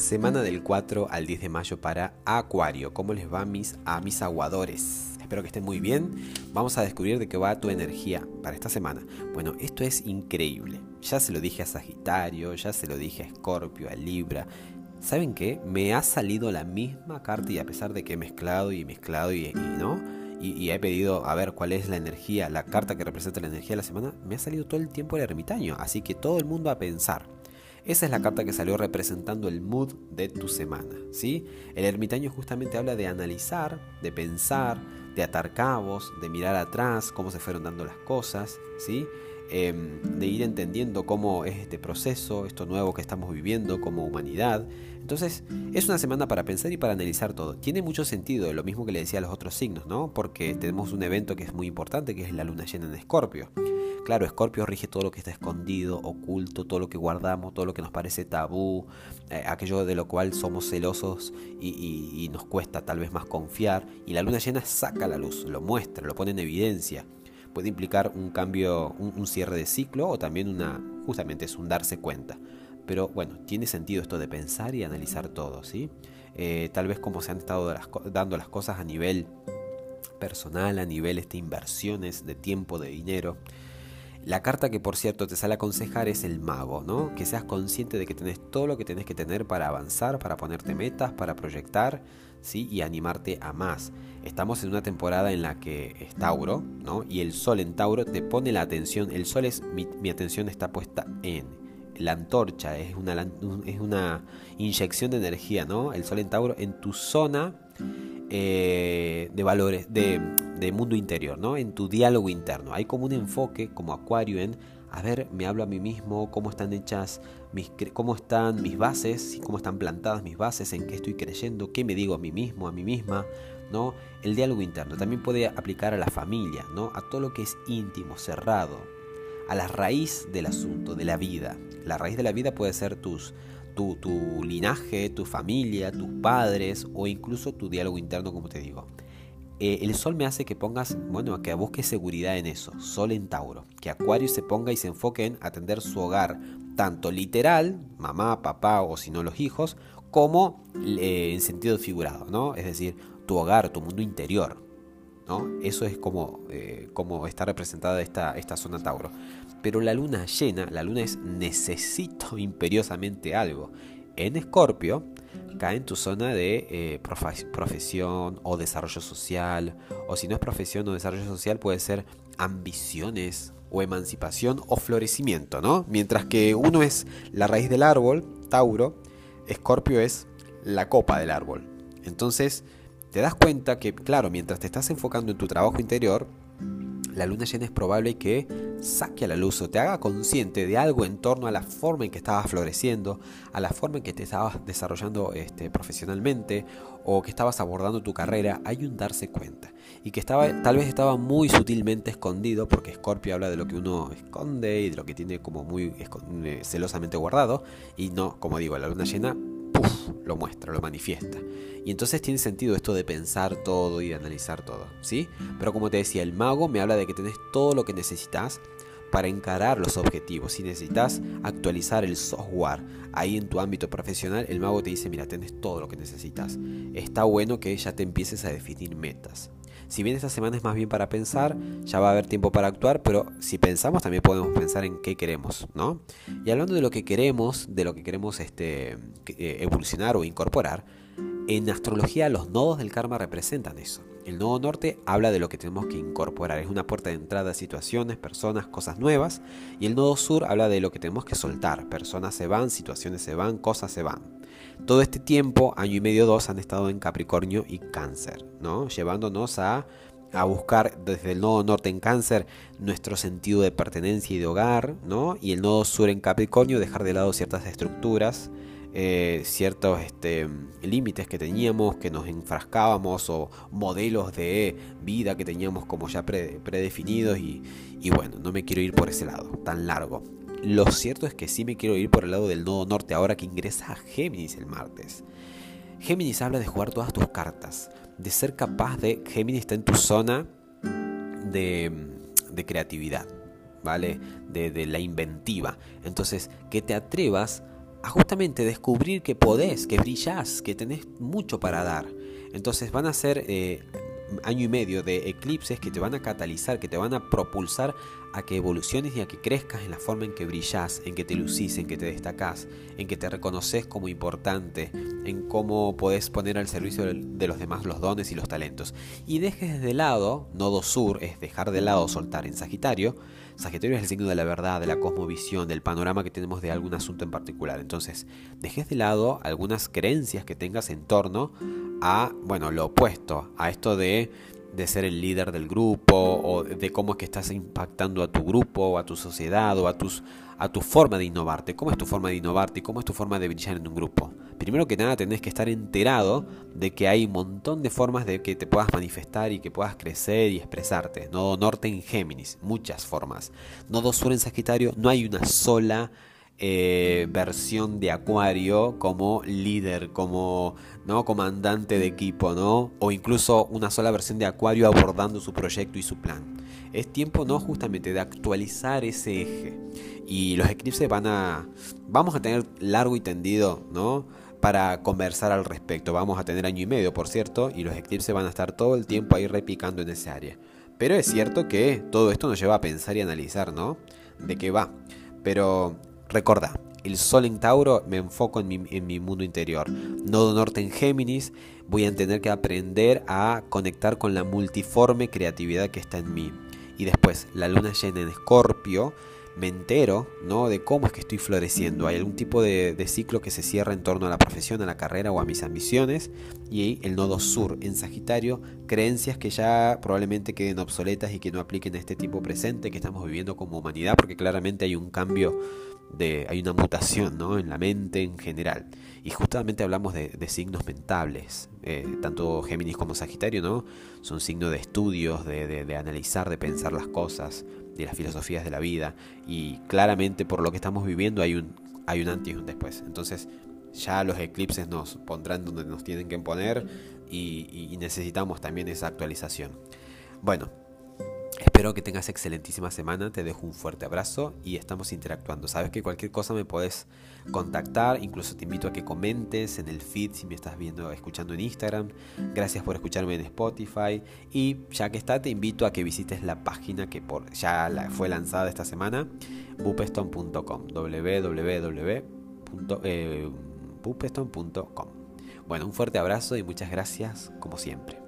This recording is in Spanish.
Semana del 4 al 10 de mayo para Acuario. ¿Cómo les va mis, a mis aguadores? Espero que estén muy bien. Vamos a descubrir de qué va tu energía para esta semana. Bueno, esto es increíble. Ya se lo dije a Sagitario, ya se lo dije a Escorpio, a Libra. ¿Saben qué? Me ha salido la misma carta y a pesar de que he mezclado y mezclado y, no, y, he pedido a ver cuál es la energía, la carta que representa la energía de la semana, me ha salido todo el tiempo el ermitaño. Así que todo el mundo a pensar. Esa es la carta que salió representando el mood de tu semana, ¿sí? El ermitaño justamente habla de analizar, de pensar, de atar cabos, de mirar atrás, cómo se fueron dando las cosas, ¿sí? Em, de ir entendiendo cómo es este proceso, esto nuevo que estamos viviendo como humanidad. Entonces, es una semana para pensar y para analizar todo. Tiene mucho sentido, lo mismo que le decía a los otros signos, ¿no? Porque tenemos un evento que es muy importante, que es la luna llena en Escorpio. Claro, Escorpio rige todo lo que está escondido, oculto, todo lo que guardamos, todo lo que nos parece tabú, eh, aquello de lo cual somos celosos y, nos cuesta tal vez más confiar. Y la luna llena saca la luz, lo muestra, lo pone en evidencia. Puede implicar un cambio, un, cierre de ciclo o también una, justamente es un darse cuenta. Pero bueno, tiene sentido esto de pensar y analizar todo, ¿sí? Eh, tal vez como se han estado dando las cosas a nivel personal, a nivel de este, inversiones de tiempo, de dinero. La carta que por cierto te sale a aconsejar es el mago, ¿no? Que seas consciente de que tenés todo lo que tenés que tener para avanzar, para ponerte metas, para proyectar, ¿sí? Y animarte a más. Estamos en una temporada en la que es Tauro, ¿no? Y el sol en Tauro te pone la atención. El sol es, mi, atención está puesta en la antorcha, es una, es una inyección de energía, ¿no? El sol en Tauro en tu zona eh, de valores, de, de, mundo interior, ¿no? En tu diálogo interno. Hay como un enfoque, como acuario, en, a ver, me hablo a mí mismo, cómo están hechas, mis, cómo están mis bases, cómo están plantadas mis bases, en qué estoy creyendo, qué me digo a mí mismo, a mí misma, ¿no? El diálogo interno también puede aplicar a la familia, ¿no? A todo lo que es íntimo, cerrado, a la raíz del asunto, de la vida. La raíz de la vida puede ser tus tu, linaje, tu familia, tus padres o incluso tu diálogo interno, como te digo. Eh, el sol me hace que pongas, bueno, que busques seguridad en eso, sol en Tauro, que Acuario se ponga y se enfoque en atender su hogar, tanto literal, mamá, papá o si no los hijos, como eh, en sentido figurado, ¿no? Es decir, tu hogar, tu mundo interior, Eso es como, eh, como está representada esta, esta zona Tauro. Pero la luna llena, la luna es necesito imperiosamente algo. En Escorpio cae en tu zona de eh, profesión o desarrollo social, o si no es profesión o desarrollo social puede ser ambiciones o emancipación o florecimiento, ¿no? Mientras que uno es la raíz del árbol, Tauro, Escorpio es la copa del árbol. Entonces, te das cuenta que, claro, mientras te estás enfocando en tu trabajo interior, la luna llena es probable que saque a la luz o te haga consciente de algo en torno a la forma en que estabas floreciendo, a la forma en que te estabas desarrollando este, profesionalmente o que estabas abordando tu carrera, hay un darse cuenta. Y que estaba, tal vez estaba muy sutilmente escondido, porque Scorpio habla de lo que uno esconde y de lo que tiene como muy eh, celosamente guardado. Y no, como digo, la luna llena lo muestra, lo manifiesta. Y entonces tiene sentido esto de pensar todo y de analizar todo, ¿sí? Pero como te decía, el mago me habla de que tenés todo lo que necesitas para encarar los objetivos. Si necesitas actualizar el software ahí en tu ámbito profesional, el mago te dice, mira, tenés todo lo que necesitas. Está bueno que ya te empieces a definir metas. Si bien esta semana es más bien para pensar, ya va a haber tiempo para actuar, pero si pensamos también podemos pensar en qué queremos, ¿no? Y hablando de lo que queremos, de lo que queremos este, eh, evolucionar o incorporar, en astrología los nodos del karma representan eso. El nodo norte habla de lo que tenemos que incorporar, es una puerta de entrada a situaciones, personas, cosas nuevas. Y el nodo sur habla de lo que tenemos que soltar, personas se van, situaciones se van, cosas se van. Todo este tiempo, año y medio, dos, han estado en Capricornio y Cáncer, ¿no? llevándonos a, a buscar desde el nodo norte en Cáncer nuestro sentido de pertenencia y de hogar, ¿no? y el nodo sur en Capricornio dejar de lado ciertas estructuras eh, ciertos este, límites que teníamos, que nos enfrascábamos o modelos de vida que teníamos como ya predefinidos y, bueno, no me quiero ir por ese lado tan largo. Lo cierto es que sí me quiero ir por el lado del nodo norte ahora que ingresa a Géminis el martes. Géminis habla de jugar todas tus cartas, de ser capaz de... Géminis está en tu zona de, creatividad, ¿vale? De, de la inventiva. Entonces, que te atrevas a justamente descubrir que podés, que brillás, que tenés mucho para dar. Entonces van a ser eh, año y medio de eclipses que te van a catalizar, que te van a propulsar a que evoluciones y a que crezcas en la forma en que brillas, en que te lucís, en que te destacás, en que te reconoces como importante, en cómo podés poner al servicio de los demás los dones y los talentos. Y dejes de lado, nodo sur es dejar de lado soltar en Sagitario. Sagitario es el signo de la verdad, de la cosmovisión, del panorama que tenemos de algún asunto en particular. Entonces, dejes de lado algunas creencias que tengas en torno a, bueno, lo opuesto, a esto de de ser el líder del grupo o de cómo es que estás impactando a tu grupo o a tu sociedad o a, tus, a tu forma de innovarte. ¿Cómo es tu forma de innovarte y cómo es tu forma de brillar en un grupo? Primero que nada tenés que estar enterado de que hay un montón de formas de que te puedas manifestar y que puedas crecer y expresarte. Nodo norte en Géminis, muchas formas. Nodo sur en Sagitario, no hay una sola eh, versión de Acuario como líder, como ¿no? comandante de equipo, ¿no? o incluso una sola versión de Acuario abordando su proyecto y su plan. Es tiempo no justamente de actualizar ese eje. Y los eclipses van a. Vamos a tener largo y tendido, ¿no? Para conversar al respecto. Vamos a tener año y medio, por cierto, y los eclipses van a estar todo el tiempo ahí repicando en ese área. Pero es cierto que todo esto nos lleva a pensar y analizar, ¿no? De qué va. Pero Recuerda, el Sol en Tauro me enfoco en mi, mundo interior. Nodo Norte en Géminis, voy a tener que aprender a conectar con la multiforme creatividad que está en mí. Y después, la luna llena en Escorpio, me entero ¿no? de cómo es que estoy floreciendo. Hay algún tipo de, de, ciclo que se cierra en torno a la profesión, a la carrera o a mis ambiciones. Y el nodo sur en Sagitario, creencias que ya probablemente queden obsoletas y que no apliquen a este tipo presente que estamos viviendo como humanidad, porque claramente hay un cambio hay una mutación ¿no? en la mente en general. Y justamente hablamos de, signos mentables, eh, tanto Géminis como Sagitario, ¿no? Son signos de estudios, de, analizar, de pensar las cosas, de las filosofías de la vida. Y claramente por lo que estamos viviendo hay un, hay un antes y un después. Entonces ya los eclipses nos pondrán donde nos tienen que poner y necesitamos también esa actualización. Bueno, Espero que tengas excelentísima semana, te dejo un fuerte abrazo y estamos interactuando. Sabes que cualquier cosa me puedes contactar, incluso te invito a que comentes en el feed si me estás viendo, escuchando en Instagram. Gracias por escucharme en Spotify y ya que está te invito a que visites la página que por, ya fue lanzada esta semana, bupeston.com, www.bupeston.com. Bueno, un fuerte abrazo y muchas gracias como siempre.